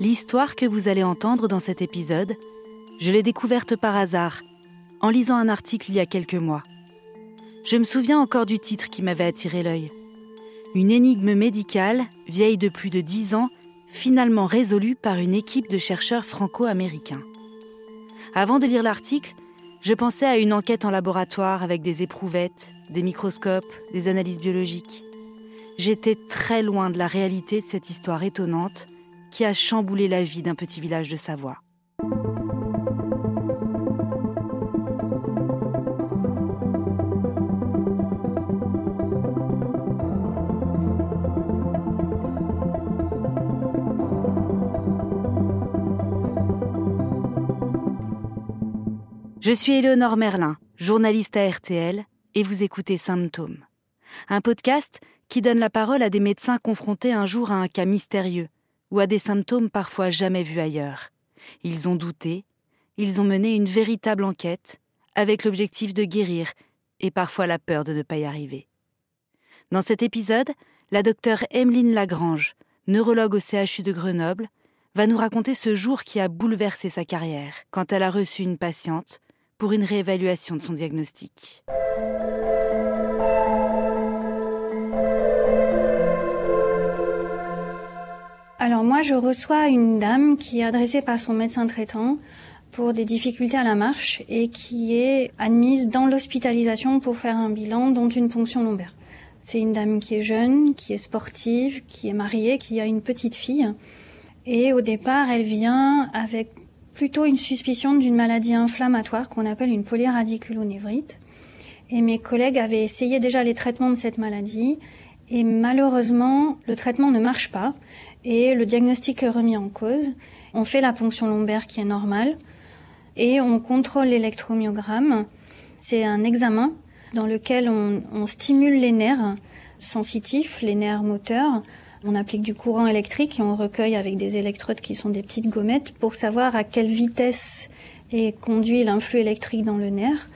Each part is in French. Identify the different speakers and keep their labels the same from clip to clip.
Speaker 1: L'histoire que vous allez entendre dans cet épisode, je l'ai découverte par hasard, en lisant un article il y a quelques mois. Je me souviens encore du titre qui m'avait attiré l'œil. Une énigme médicale, vieille de plus de dix ans, finalement résolue par une équipe de chercheurs franco-américains. Avant de lire l'article, je pensais à une enquête en laboratoire avec des éprouvettes, des microscopes, des analyses biologiques. J'étais très loin de la réalité de cette histoire étonnante qui a chamboulé la vie d'un petit village de Savoie. Je suis Éléonore Merlin, journaliste à RTL, et vous écoutez Symptômes. Un podcast qui donne la parole à des médecins confrontés un jour à un cas mystérieux ou à des symptômes parfois jamais vus ailleurs. Ils ont douté, ils ont mené une véritable enquête avec l'objectif de guérir et parfois la peur de ne pas y arriver. Dans cet épisode, la docteure Emeline Lagrange, neurologue au CHU de Grenoble, va nous raconter ce jour qui a bouleversé sa carrière quand elle a reçu une patiente pour une réévaluation de son diagnostic.
Speaker 2: Alors moi, je reçois une dame qui est adressée par son médecin traitant pour des difficultés à la marche et qui est admise dans l'hospitalisation pour faire un bilan dont une ponction lombaire. C'est une dame qui est jeune, qui est sportive, qui est mariée, qui a une petite fille. Et au départ, elle vient avec plutôt une suspicion d'une maladie inflammatoire qu'on appelle une polyradiculonévrite. Et mes collègues avaient essayé déjà les traitements de cette maladie et malheureusement, le traitement ne marche pas et le diagnostic est remis en cause. On fait la ponction lombaire qui est normale et on contrôle l'électromyogramme. C'est un examen dans lequel on, stimule les nerfs sensitifs, les nerfs moteurs, on applique du courant électrique et on recueille avec des électrodes qui sont des petites gommettes pour savoir à quelle vitesse est conduit l'influx électrique dans le nerf.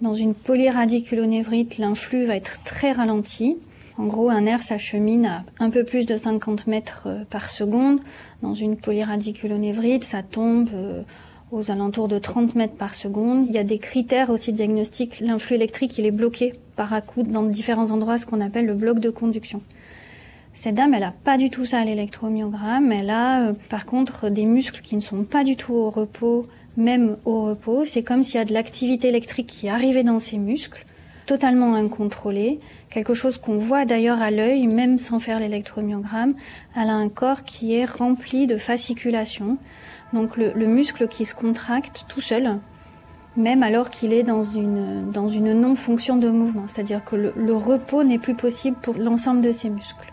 Speaker 2: Dans une polyradiculonévrite, l'influx va être très ralenti. En gros, un nerf s'achemine à un peu plus de 50 mètres euh, par seconde. Dans une polyradiculonévrite, ça tombe euh, aux alentours de 30 mètres par seconde. Il y a des critères aussi diagnostiques. L'influx électrique, il est bloqué par à-coups dans différents endroits, ce qu'on appelle le bloc de conduction. Cette dame, elle n'a pas du tout ça à l'électromyogramme. Elle a euh, par contre des muscles qui ne sont pas du tout au repos, même au repos. C'est comme s'il y a de l'activité électrique qui arrivait dans ses muscles, totalement incontrôlée. Quelque chose qu'on voit d'ailleurs à l'œil, même sans faire l'électromyogramme. Elle a un corps qui est rempli de fasciculation. Donc le, muscle qui se contracte tout seul, même alors qu'il est dans une, dans une non-fonction de mouvement. C'est-à-dire que le repos n'est plus possible pour l'ensemble de ses muscles.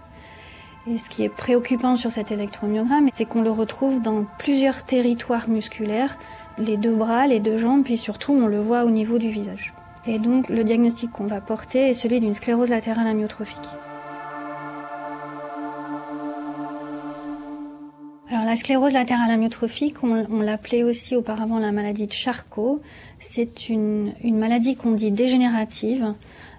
Speaker 2: Et ce qui est préoccupant sur cet électromyogramme, c'est qu'on le retrouve dans plusieurs territoires musculaires, les deux bras, les deux jambes, puis surtout on le voit au niveau du visage. Et donc le diagnostic qu'on va porter est celui d'une sclérose latérale amyotrophique. Alors la sclérose latérale amyotrophique, on, l'appelait aussi auparavant la maladie de Charcot. C'est une maladie qu'on dit dégénérative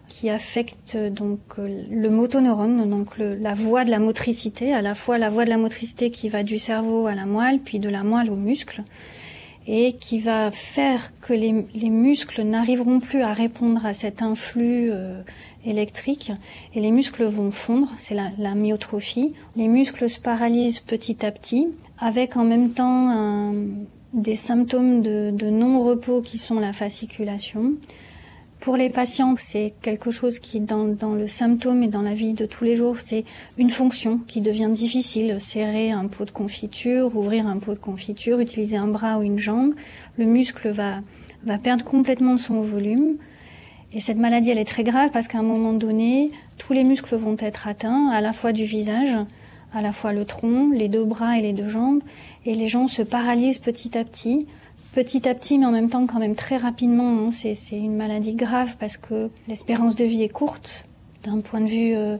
Speaker 2: qui affecte donc le motoneurone, donc la voie de la motricité, à la fois la voie de la motricité qui va du cerveau à la moelle, puis de la moelle au muscle, et qui va faire que les, les muscles n'arriveront plus à répondre à cet influx euh, électrique, et les muscles vont fondre, c'est la, myotrophie. Les muscles se paralysent petit à petit, avec en même temps des symptômes de, de non-repos qui sont la fasciculation pour les patients, c'est quelque chose qui, dans, le symptôme et dans la vie de tous les jours, c'est une fonction qui devient difficile. Serrer un pot de confiture, ouvrir un pot de confiture, utiliser un bras ou une jambe, le muscle va, va perdre complètement son volume. Et cette maladie, elle est très grave parce qu'à un moment donné, tous les muscles vont être atteints, à la fois du visage, à la fois le tronc, les deux bras et les deux jambes, et les gens se paralysent petit à petit petit à petit, mais en même temps quand même très rapidement. Hein. C'est une maladie grave parce que l'espérance de vie est courte. D'un point de vue euh,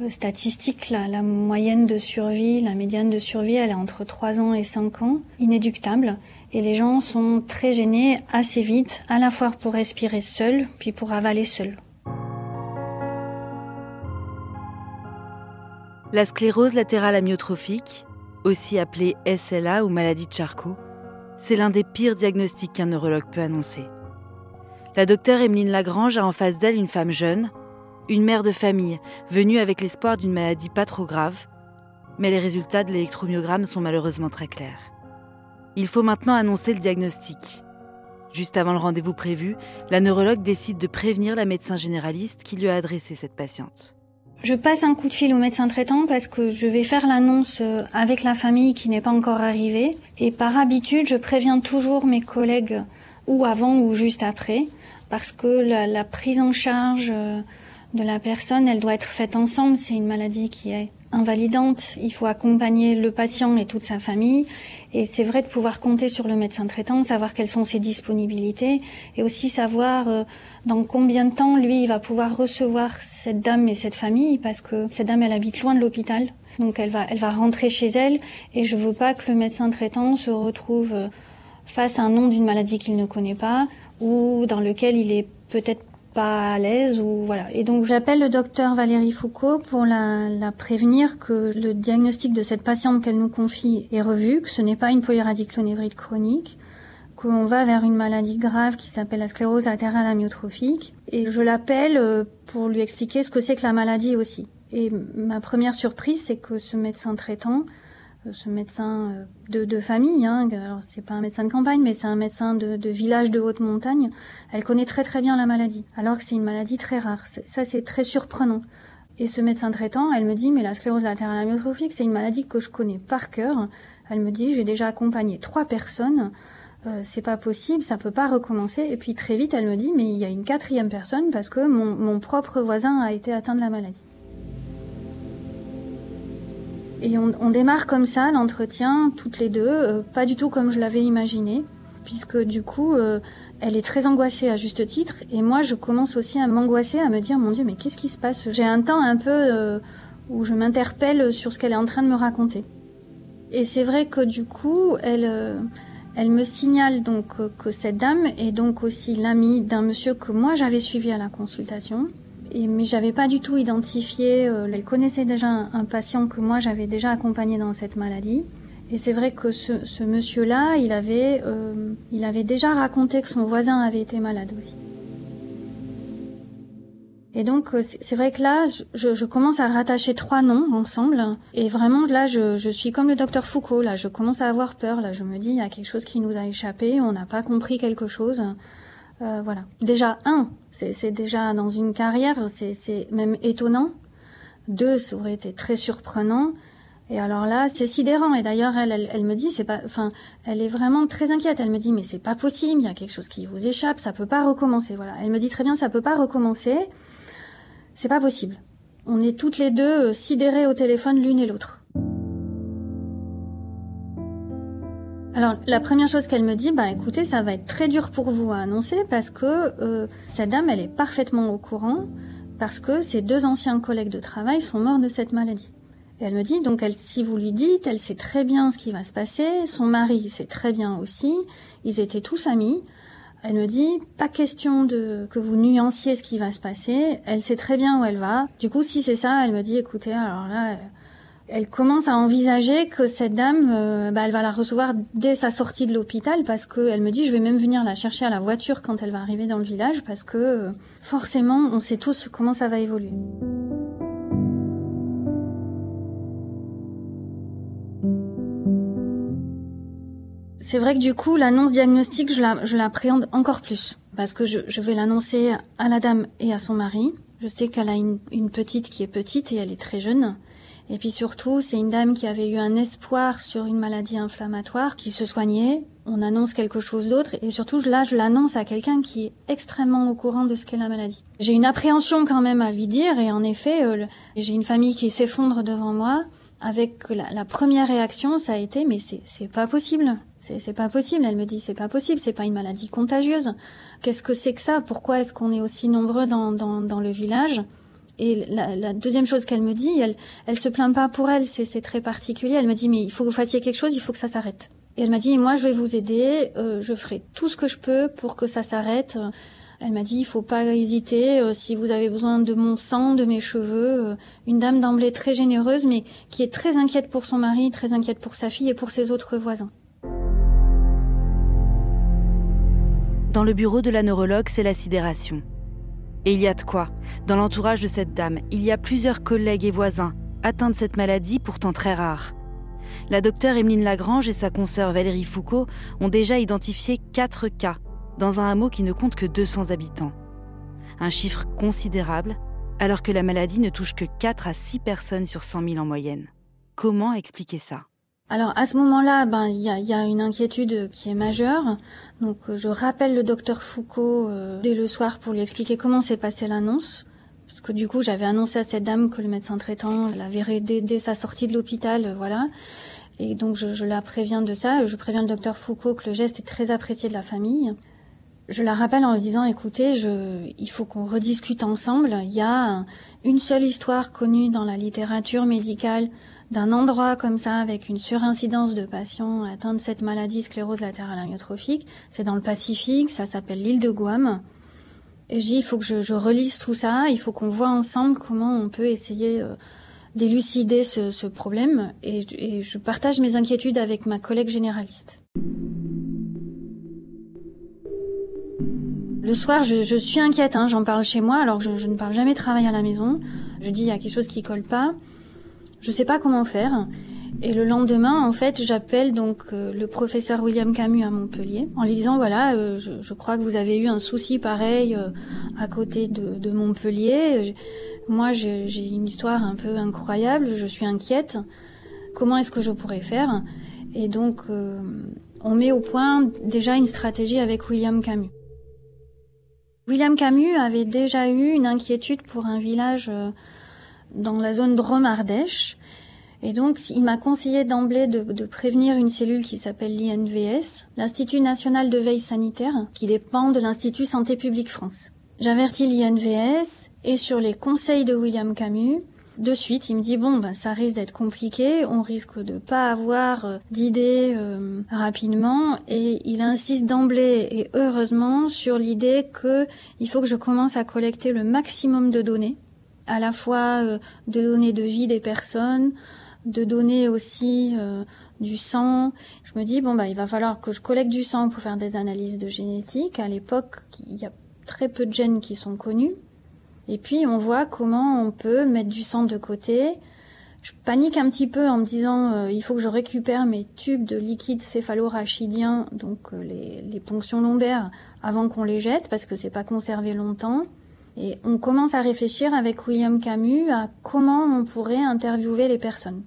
Speaker 2: euh, statistique, la, moyenne de survie, la médiane de survie, elle est entre 3 ans et 5 ans, inéductable. Et les gens sont très gênés assez vite, à la fois pour respirer seul, puis pour avaler seul.
Speaker 1: La sclérose latérale amyotrophique, aussi appelée SLA ou maladie de Charcot, c'est l'un des pires diagnostics qu'un neurologue peut annoncer. La docteure Emeline Lagrange a en face d'elle une femme jeune, une mère de famille, venue avec l'espoir d'une maladie pas trop grave, mais les résultats de l'électromyogramme sont malheureusement très clairs. Il faut maintenant annoncer le diagnostic. Juste avant le rendez-vous prévu, la neurologue décide de prévenir la médecin généraliste qui lui a adressé cette patiente.
Speaker 2: Je passe un coup de fil au médecin traitant parce que je vais faire l'annonce euh, avec la famille qui n'est pas encore arrivée. Et par habitude, je préviens toujours mes collègues ou avant ou juste après parce que la, prise en charge euh, de la personne, elle doit être faite ensemble. C'est une maladie qui est invalidante. Il faut accompagner le patient et toute sa famille. Et c'est vrai de pouvoir compter sur le médecin traitant, savoir quelles sont ses disponibilités et aussi savoir euh, dans combien de temps lui il va pouvoir recevoir cette dame et cette famille parce que cette dame elle habite loin de l'hôpital. Donc elle va elle va rentrer chez elle et je veux pas que le médecin traitant se retrouve euh, face à un nom d'une maladie qu'il ne connaît pas ou dans lequel il est peut-être pas à l'aise ou voilà. Et donc j'appelle le docteur Valérie Foucault pour la, prévenir que le diagnostic de cette patiente qu'elle nous confie est revu, que ce n'est pas une polyradiclonévrite chronique, qu'on va vers une maladie grave qui s'appelle la sclérose latérale amyotrophique. Et je l'appelle euh, pour lui expliquer ce que c'est que la maladie aussi. Et ma première surprise, c'est que ce médecin traitant ce médecin euh, de, famille, hein, alors c'est pas un médecin de campagne, mais c'est un médecin de, de, village de haute montagne, elle connaît très très bien la maladie, alors que c'est une maladie très rare. Ça, c'est très surprenant. Et ce médecin traitant, elle me dit, mais la sclérose latérale amyotrophique, c'est une maladie que je connais par cœur. Elle me dit, j'ai déjà accompagné trois personnes, euh, c'est pas possible, ça peut pas recommencer. Et puis très vite, elle me dit, mais il y a une quatrième personne parce que mon, mon propre voisin a été atteint de la maladie. Et on, on, démarre comme ça l'entretien, toutes les deux, euh, pas du tout comme je l'avais imaginé, puisque du coup, euh, elle est très angoissée à juste titre, et moi je commence aussi à m'angoisser, à me dire, mon Dieu, mais qu'est-ce qui se passe? J'ai un temps un peu euh, où je m'interpelle sur ce qu'elle est en train de me raconter. Et c'est vrai que du coup, elle, elle me signale donc que cette dame est donc aussi l'amie d'un monsieur que moi j'avais suivi à la consultation et, mais j'avais pas du tout identifié. Euh, elle connaissait déjà un, patient que moi j'avais déjà accompagné dans cette maladie. Et c'est vrai que ce, ce monsieur-là, il avait, euh, il avait déjà raconté que son voisin avait été malade aussi. Et donc euh, c'est vrai que là, je, je, commence à rattacher trois noms ensemble. Et vraiment là, je, je, suis comme le docteur Foucault. Là, je commence à avoir peur. Là, je me dis, il y a quelque chose qui nous a échappé. On n'a pas compris quelque chose. Euh, voilà. Déjà, un, c'est déjà dans une carrière, c'est même étonnant. Deux, ça aurait été très surprenant. Et alors là, c'est sidérant. Et d'ailleurs, elle, elle, elle, me dit, c'est pas, enfin, elle est vraiment très inquiète. Elle me dit, mais c'est pas possible. Il y a quelque chose qui vous échappe. Ça peut pas recommencer. Voilà. Elle me dit très bien, ça peut pas recommencer. C'est pas possible. On est toutes les deux euh, sidérées au téléphone l'une et l'autre. Alors la première chose qu'elle me dit, bah écoutez, ça va être très dur pour vous à annoncer parce que euh, cette dame, elle est parfaitement au courant parce que ses deux anciens collègues de travail sont morts de cette maladie. Et elle me dit, donc elle, si vous lui dites, elle sait très bien ce qui va se passer, son mari sait très bien aussi, ils étaient tous amis. Elle me dit, pas question de que vous nuanciez ce qui va se passer, elle sait très bien où elle va. Du coup, si c'est ça, elle me dit, écoutez, alors là, elle commence à envisager que cette dame, euh, bah, elle va la recevoir dès sa sortie de l'hôpital parce qu'elle me dit je vais même venir la chercher à la voiture quand elle va arriver dans le village parce que euh, forcément on sait tous comment ça va évoluer. C'est vrai que du coup l'annonce diagnostique je la je l'appréhende encore plus parce que je, je vais l'annoncer à la dame et à son mari. Je sais qu'elle a une, une petite qui est petite et elle est très jeune. Et puis surtout, c'est une dame qui avait eu un espoir sur une maladie inflammatoire, qui se soignait. On annonce quelque chose d'autre. Et surtout, là, je l'annonce à quelqu'un qui est extrêmement au courant de ce qu'est la maladie. J'ai une appréhension quand même à lui dire. Et en effet, euh, j'ai une famille qui s'effondre devant moi. Avec la, la, première réaction, ça a été, mais c'est, pas possible. C'est, pas possible. Elle me dit, c'est pas possible. C'est pas une maladie contagieuse. Qu'est-ce que c'est que ça? Pourquoi est-ce qu'on est aussi nombreux dans, dans le village? Et la, deuxième chose qu'elle me dit, elle, elle se plaint pas pour elle, c'est très particulier. Elle me dit mais il faut que vous fassiez quelque chose, il faut que ça s'arrête. Et elle m'a dit moi je vais vous aider, euh, je ferai tout ce que je peux pour que ça s'arrête. Elle m'a dit, il faut pas hésiter, euh, si vous avez besoin de mon sang, de mes cheveux. Euh, une dame d'emblée très généreuse, mais qui est très inquiète pour son mari, très inquiète pour sa fille et pour ses autres voisins.
Speaker 1: Dans le bureau de la neurologue, c'est la sidération. Et il y a de quoi. Dans l'entourage de cette dame, il y a plusieurs collègues et voisins atteints de cette maladie pourtant très rare. La docteure Emeline Lagrange et sa consoeur Valérie Foucault ont déjà identifié quatre cas dans un hameau qui ne compte que 200 habitants. Un chiffre considérable, alors que la maladie ne touche que 4 à 6 personnes sur 100 000 en moyenne. Comment expliquer ça?
Speaker 2: Alors à ce moment-là, ben il y a, une inquiétude qui est majeure. Donc euh, je rappelle le docteur Foucault euh, dès le soir pour lui expliquer comment s'est passée l'annonce, parce que du coup j'avais annoncé à cette dame que le médecin traitant la verrait dès, sa sortie de l'hôpital, euh, voilà. Et donc je, je, la préviens de ça. Je préviens le docteur Foucault que le geste est très apprécié de la famille je la rappelle en lui disant écoutez, je, il faut qu'on rediscute ensemble. Il y a une seule histoire connue dans la littérature médicale d'un endroit comme ça avec une surincidence de patients atteints de cette maladie sclérose latérale amyotrophique. C'est dans le Pacifique, ça s'appelle l'île de Guam. Et je dis il faut que je, je relise tout ça, il faut qu'on voit ensemble comment on peut essayer euh, d'élucider ce, problème. Et, je partage mes inquiétudes avec ma collègue généraliste. Le soir, je, suis inquiète, hein, j'en parle chez moi, alors que je, ne parle jamais de travail à la maison. Je dis, il y a quelque chose qui colle pas. Je sais pas comment faire. Et le lendemain, en fait, j'appelle donc euh, le professeur William Camus à Montpellier en lui disant voilà, euh, je, crois que vous avez eu un souci pareil euh, à côté de, Montpellier. Moi, j'ai une histoire un peu incroyable. Je suis inquiète. Comment est-ce que je pourrais faire? Et donc, on met au point déjà une stratégie avec William Camus. William Camus avait déjà eu une inquiétude pour un village dans la zone Drôme-Ardèche. Et donc, il m'a conseillé d'emblée de, prévenir une cellule qui s'appelle l'INVS, l'Institut national de veille sanitaire, qui dépend de l'Institut Santé publique France. J'avertis l'INVS et sur les conseils de William Camus, de suite, il me dit bon, ben, ça risque d'être compliqué, on risque de pas avoir euh, d'idées euh, rapidement, et il insiste d'emblée et heureusement sur l'idée que il faut que je commence à collecter le maximum de données, à la fois euh, de données de vie des personnes, de données aussi du sang. Je me dis bon bah il va falloir que je collecte du sang pour faire des analyses de génétique. À l'époque, il y a très peu de gènes qui sont connus. Et puis on voit comment on peut mettre du sang de côté. Je panique un petit peu en me disant euh, il faut que je récupère mes tubes de liquide céphalorachidien, donc euh, les, les, ponctions lombaires, avant qu'on les jette parce que c'est pas conservé longtemps. Et on commence à réfléchir avec William Camus à comment on pourrait interviewer les personnes.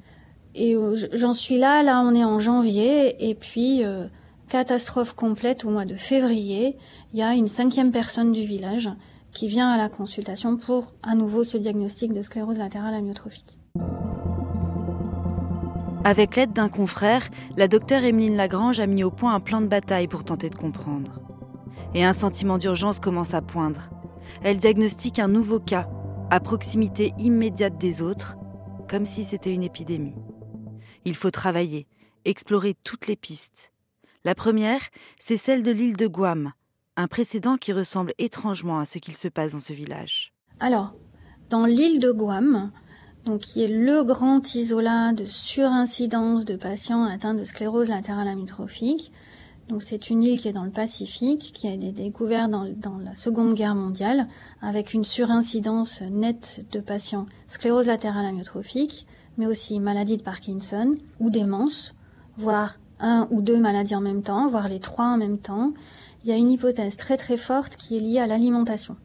Speaker 2: Et euh, j'en suis là, là on est en janvier, et puis catastrophe complète au mois de février, il y a une cinquième personne du village qui vient à la consultation pour à nouveau ce diagnostic de sclérose latérale amyotrophique.
Speaker 1: Avec l'aide d'un confrère, la docteure Emeline Lagrange a mis au point un plan de bataille pour tenter de comprendre. Et un sentiment d'urgence commence à poindre. Elle diagnostique un nouveau cas, à proximité immédiate des autres, comme si c'était une épidémie. Il faut travailler, explorer toutes les pistes. La première, c'est celle de l'île de Guam, un précédent qui ressemble étrangement à ce qu'il se passe dans ce village.
Speaker 2: Alors, dans l'île de Guam, donc qui est le grand isolat de surincidence de patients atteints de sclérose latérale amyotrophique. C'est une île qui est dans le Pacifique, qui a été découverte dans, dans, la Seconde Guerre mondiale, avec une surincidence nette de patients sclérose latérale amyotrophique, mais aussi maladie de Parkinson ou démence, voire un ou deux maladies en même temps, voire les trois en même temps, il y a une hypothèse très très forte qui est liée à l'alimentation.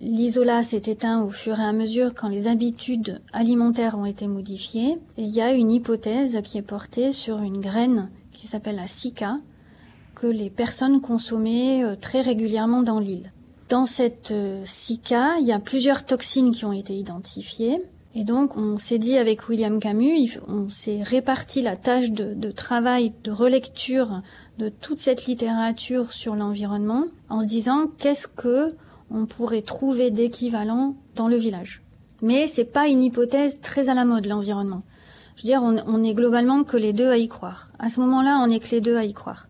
Speaker 2: L'isola s'est éteint au fur et à mesure quand les habitudes alimentaires ont été modifiées. Et il y a une hypothèse qui est portée sur une graine s'appelle la sika que les personnes consommaient euh, très régulièrement dans l'île. Dans cette euh, sika, il y a plusieurs toxines qui ont été identifiées. Et donc, on s'est dit avec William Camus, on s'est réparti la tâche de, de, travail, de relecture de toute cette littérature sur l'environnement en se disant qu'est-ce que on pourrait trouver d'équivalent dans le village. Mais c'est pas une hypothèse très à la mode l'environnement. Je dire, on, on est globalement que les deux à y croire. À ce moment-là, on est que les deux à y croire.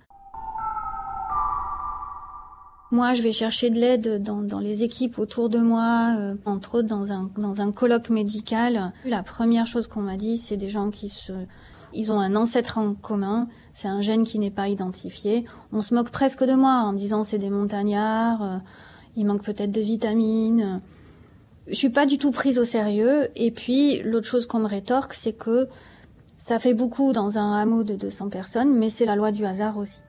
Speaker 2: Moi, je vais chercher de l'aide dans, dans, les équipes autour de moi, euh, entre autres dans un, colloque médical. La première chose qu'on m'a dit, c'est des gens qui se... Ils ont un ancêtre en commun, c'est un gène qui n'est pas identifié. On se moque presque de moi en disant c'est des montagnards, euh, il manque peut-être de vitamines. Je suis pas du tout prise au sérieux. Et puis, l'autre chose qu'on me rétorque, c'est que ça fait beaucoup dans un hameau de 200 personnes, mais c'est la loi du hasard aussi.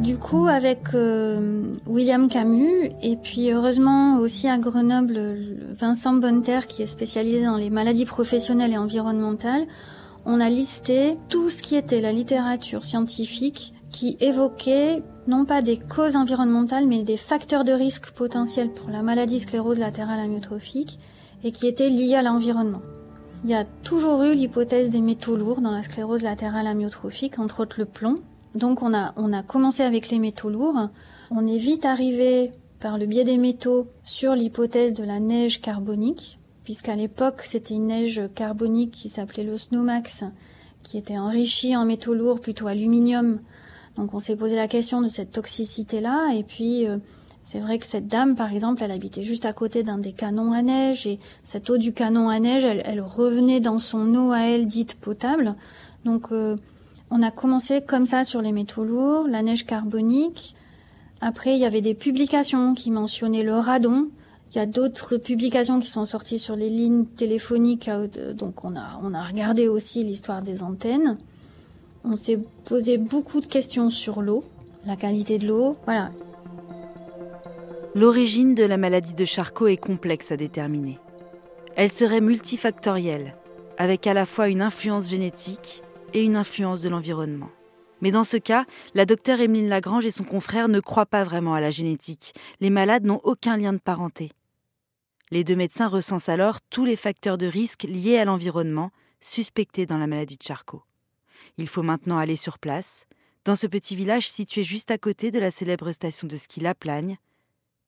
Speaker 2: Du coup, avec euh, William Camus et puis heureusement aussi à Grenoble, Vincent Bonneterre qui est spécialisé dans les maladies professionnelles et environnementales, on a listé tout ce qui était la littérature scientifique qui évoquait non pas des causes environnementales mais des facteurs de risque potentiels pour la maladie sclérose latérale amyotrophique et qui étaient liés à l'environnement. Il y a toujours eu l'hypothèse des métaux lourds dans la sclérose latérale amyotrophique, entre autres le plomb, donc on a, on a commencé avec les métaux lourds. On est vite arrivé par le biais des métaux sur l'hypothèse de la neige carbonique, puisqu'à l'époque c'était une neige carbonique qui s'appelait le Snowmax, qui était enrichie en métaux lourds, plutôt aluminium. Donc on s'est posé la question de cette toxicité-là, et puis euh, c'est vrai que cette dame, par exemple, elle habitait juste à côté d'un des canons à neige, et cette eau du canon à neige, elle, elle revenait dans son eau à elle dite potable. Donc euh, on a commencé comme ça sur les métaux lourds, la neige carbonique. Après, il y avait des publications qui mentionnaient le radon. Il y a d'autres publications qui sont sorties sur les lignes téléphoniques. Euh, donc, on a, on a regardé aussi l'histoire des antennes. On s'est posé beaucoup de questions sur l'eau, la qualité de l'eau. Voilà.
Speaker 1: L'origine de la maladie de Charcot est complexe à déterminer. Elle serait multifactorielle, avec à la fois une influence génétique et une influence de l'environnement. Mais dans ce cas, la docteure Emeline Lagrange et son confrère ne croient pas vraiment à la génétique. Les malades n'ont aucun lien de parenté. Les deux médecins recensent alors tous les facteurs de risque liés à l'environnement suspectés dans la maladie de Charcot. Il faut maintenant aller sur place, dans ce petit village situé juste à côté de la célèbre station de ski La Plagne,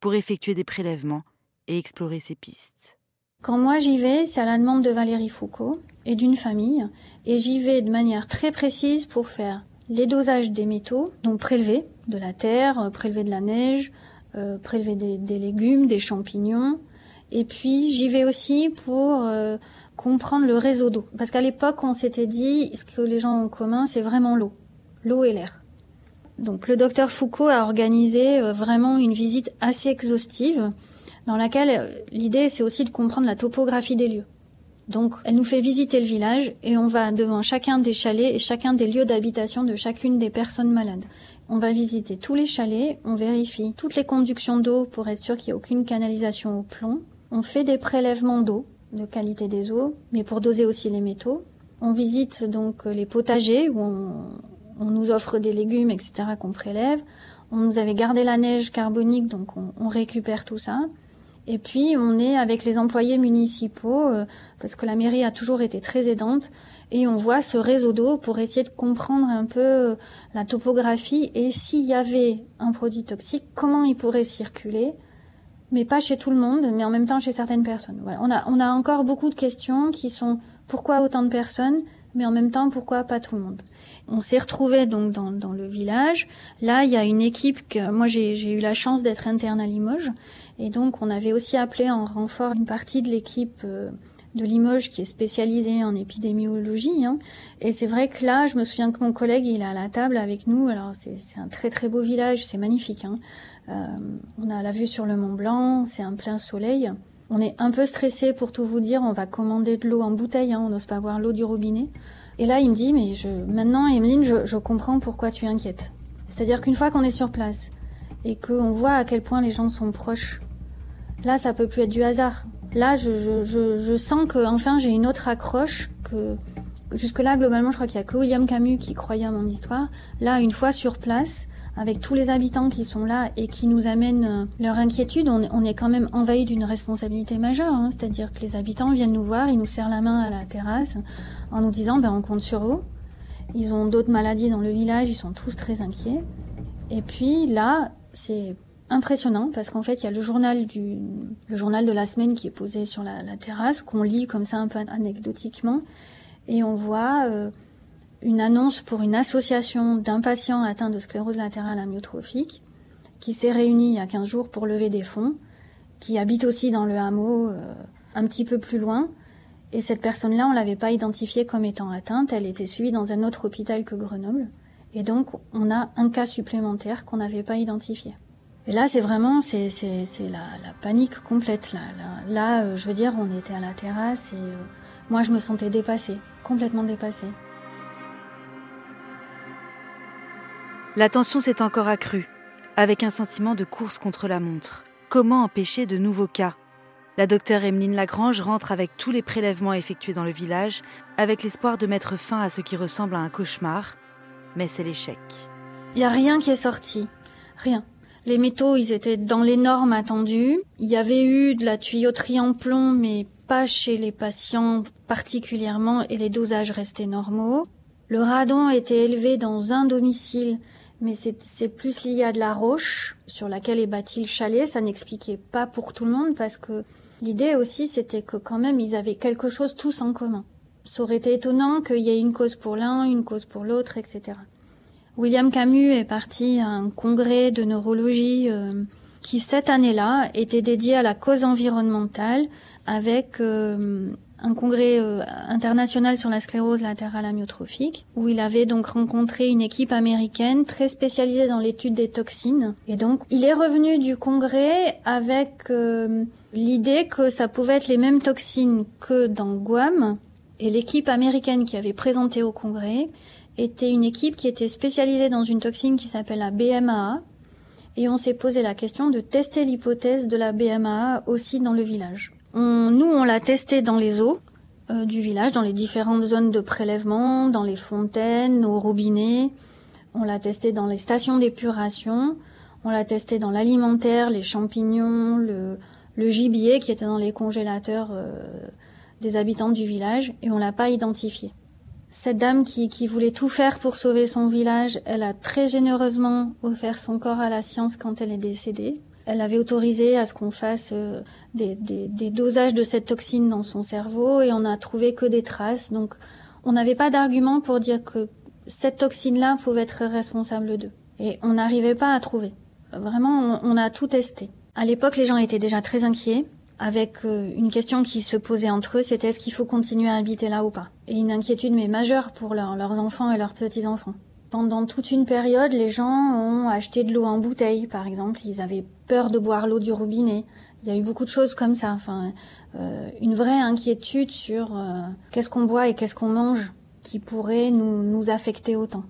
Speaker 1: pour effectuer des prélèvements et explorer ces pistes.
Speaker 2: Quand moi j'y vais, c'est à la demande de Valérie Foucault et d'une famille, et j'y vais de manière très précise pour faire les dosages des métaux, donc prélever de la terre, euh, prélever de la neige, euh, prélever des, légumes, des champignons, et puis j'y vais aussi pour euh, comprendre le réseau d'eau, parce qu'à l'époque on s'était dit ce que les gens ont en commun, c'est vraiment l'eau, l'eau et l'air. Donc le docteur Foucault a organisé vraiment une visite assez exhaustive dans laquelle euh, l'idée c'est aussi de comprendre la topographie des lieux. Donc elle nous fait visiter le village et on va devant chacun des chalets et chacun des lieux d'habitation de chacune des personnes malades. On va visiter tous les chalets, on vérifie toutes les conductions d'eau pour être sûr qu'il n'y a aucune canalisation au plomb. On fait des prélèvements d'eau, de qualité des eaux, mais pour doser aussi les métaux. On visite donc les potagers où on, nous offre des légumes, etc. qu'on prélève. On nous avait gardé la neige carbonique, donc on récupère tout ça. Et puis on est avec les employés municipaux, euh, parce que la mairie a toujours été très aidante, et on voit ce réseau d'eau pour essayer de comprendre un peu euh, la topographie et s'il y avait un produit toxique, comment il pourrait circuler, mais pas chez tout le monde, mais en même temps chez certaines personnes. Voilà. On, a, on a encore beaucoup de questions qui sont pourquoi autant de personnes, mais en même temps pourquoi pas tout le monde. On s'est retrouvé donc dans, dans, le village. Là, il y a une équipe que moi j'ai eu la chance d'être interne à Limoges et donc, on avait aussi appelé en renfort une partie de l'équipe euh, de Limoges qui est spécialisée en épidémiologie. Hein. Et c'est vrai que là, je me souviens que mon collègue, il est à la table avec nous. Alors, c'est un très très beau village, c'est magnifique. Hein. Euh, on a la vue sur le Mont Blanc, c'est un plein soleil. On est un peu stressé pour tout vous dire. On va commander de l'eau en bouteille. Hein. On n'ose pas boire l'eau du robinet. Et là, il me dit, mais je, maintenant, Emeline, je, je comprends pourquoi tu es inquiète. C'est-à-dire qu'une fois qu'on est sur place et qu'on voit à quel point les gens sont proches Là, ça peut plus être du hasard. Là, je, je, je, sens que enfin j'ai une autre accroche que jusque-là, globalement, je crois qu'il y a que William Camus qui croyait à mon histoire. Là, une fois sur place, avec tous les habitants qui sont là et qui nous amènent euh, leur inquiétude, on, est quand même envahi d'une responsabilité majeure. Hein. C'est-à-dire que les habitants viennent nous voir, ils nous serrent la main à la terrasse en nous disant ben, on compte sur vous. Ils ont d'autres maladies dans le village, ils sont tous très inquiets. Et puis là, c'est impressionnant parce qu'en fait il y a le journal du le journal de la semaine qui est posé sur la, terrasse qu'on lit comme ça un peu anecdotiquement et on voit euh, une annonce pour une association d'impatients atteints de sclérose latérale amyotrophique qui s'est réunie il y a 15 jours pour lever des fonds, qui habite aussi dans le hameau euh, un petit peu plus loin. Et cette personne-là, on l'avait pas identifiée comme étant atteinte. Elle était suivie dans un autre hôpital que Grenoble. Et donc, on a un cas supplémentaire qu'on n'avait pas identifié. Et là, c'est vraiment, c'est, la, panique complète. Là, là, là euh, je veux dire, on était à la terrasse et euh, moi, je me sentais dépassée, complètement dépassée.
Speaker 1: La tension s'est encore accrue, avec un sentiment de course contre la montre. Comment empêcher de nouveaux cas? La docteure Emeline Lagrange rentre avec tous les prélèvements effectués dans le village, avec l'espoir de mettre fin à ce qui ressemble à un cauchemar, mais c'est l'échec.
Speaker 2: Il n'y a rien qui est sorti. Rien. Les métaux, ils étaient dans les normes attendues. Il y avait eu de la tuyauterie en plomb, mais pas chez les patients particulièrement, et les dosages restaient normaux. Le radon était élevé dans un domicile mais c'est plus lié à de la roche sur laquelle est bâti le chalet. Ça n'expliquait pas pour tout le monde parce que l'idée aussi c'était que quand même ils avaient quelque chose tous en commun. Ça aurait été étonnant qu'il y ait une cause pour l'un, une cause pour l'autre, etc. William Camus est parti à un congrès de neurologie euh, qui cette année-là était dédié à la cause environnementale avec euh, un congrès euh, international sur la sclérose latérale amyotrophique, où il avait donc rencontré une équipe américaine très spécialisée dans l'étude des toxines. Et donc, il est revenu du congrès avec euh, l'idée que ça pouvait être les mêmes toxines que dans Guam. Et l'équipe américaine qui avait présenté au congrès était une équipe qui était spécialisée dans une toxine qui s'appelle la BMAA. Et on s'est posé la question de tester l'hypothèse de la BMAA aussi dans le village nous, on l'a testé dans les eaux euh, du village, dans les différentes zones de prélèvement, dans les fontaines, aux robinets. On l'a testé dans les stations d'épuration. On l'a testé dans l'alimentaire, les champignons, le, gibier qui était dans les congélateurs euh, des habitants du village, et on l'a pas identifié. Cette dame qui, qui voulait tout faire pour sauver son village, elle a très généreusement offert son corps à la science quand elle est décédée. Elle avait autorisé à ce qu'on fasse euh, des, des, dosages de cette toxine dans son cerveau et on a trouvé que des traces. Donc, on n'avait pas d'argument pour dire que cette toxine-là pouvait être responsable d'eux. Et on n'arrivait pas à trouver. Vraiment, on, a tout testé. À l'époque, les gens étaient déjà très inquiets avec euh, une question qui se posait entre eux, c'était est-ce qu'il faut continuer à habiter là ou pas? Et une inquiétude mais majeure pour leurs enfants et leurs petits-enfants. Pendant toute une période, les gens ont acheté de l'eau en bouteille, par exemple. Ils avaient peur de boire l'eau du robinet. Il y a eu beaucoup de choses comme ça. Enfin, euh, une vraie inquiétude sur euh, qu'est-ce qu'on boit et qu'est-ce qu'on mange qui pourrait nous, nous affecter autant.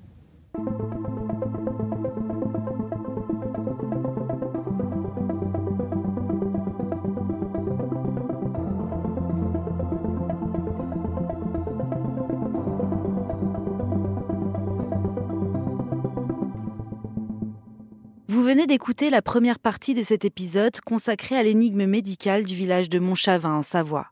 Speaker 1: Vous venez d'écouter la première partie de cet épisode consacré à l'énigme médicale du village de Montchavin en Savoie.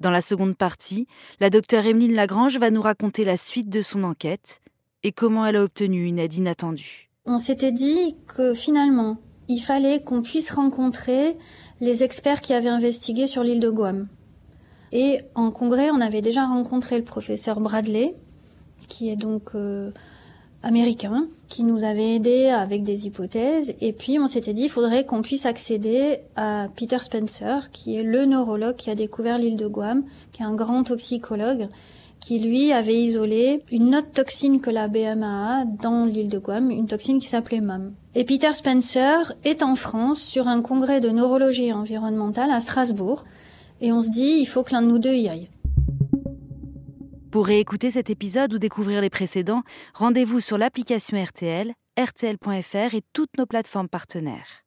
Speaker 1: Dans la seconde partie, la docteure Emeline Lagrange va nous raconter la suite de son enquête et comment elle a obtenu une aide inattendue.
Speaker 2: On s'était dit que finalement, il fallait qu'on puisse rencontrer les experts qui avaient investigué sur l'île de Guam. Et en congrès, on avait déjà rencontré le professeur Bradley, qui est donc euh, américain qui nous avait aidés avec des hypothèses. Et puis on s'était dit, il faudrait qu'on puisse accéder à Peter Spencer, qui est le neurologue qui a découvert l'île de Guam, qui est un grand toxicologue, qui lui avait isolé une autre toxine que la BMAA dans l'île de Guam, une toxine qui s'appelait MAM. Et Peter Spencer est en France sur un congrès de neurologie environnementale à Strasbourg. Et on se dit, il faut que l'un de nous deux y aille.
Speaker 1: Pour réécouter cet épisode ou découvrir les précédents, rendez-vous sur l'application RTL, rtl.fr et toutes nos plateformes partenaires.